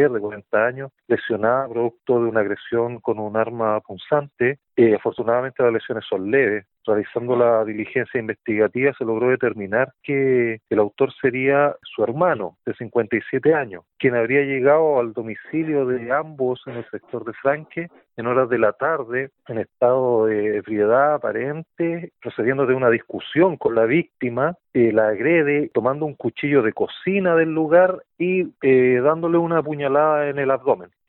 mujer de 40 años lesionada producto de una agresión con un arma punzante. Eh, afortunadamente las lesiones son leves. Realizando la diligencia investigativa se logró determinar que el autor sería su hermano de 57 años, quien habría llegado al domicilio de ambos en el sector de Franque en horas de la tarde en estado de ebriedad aparente, procediendo de una discusión con la víctima, eh, la agrede tomando un cuchillo de cocina del lugar y eh, dándole una puñalada en el abdomen.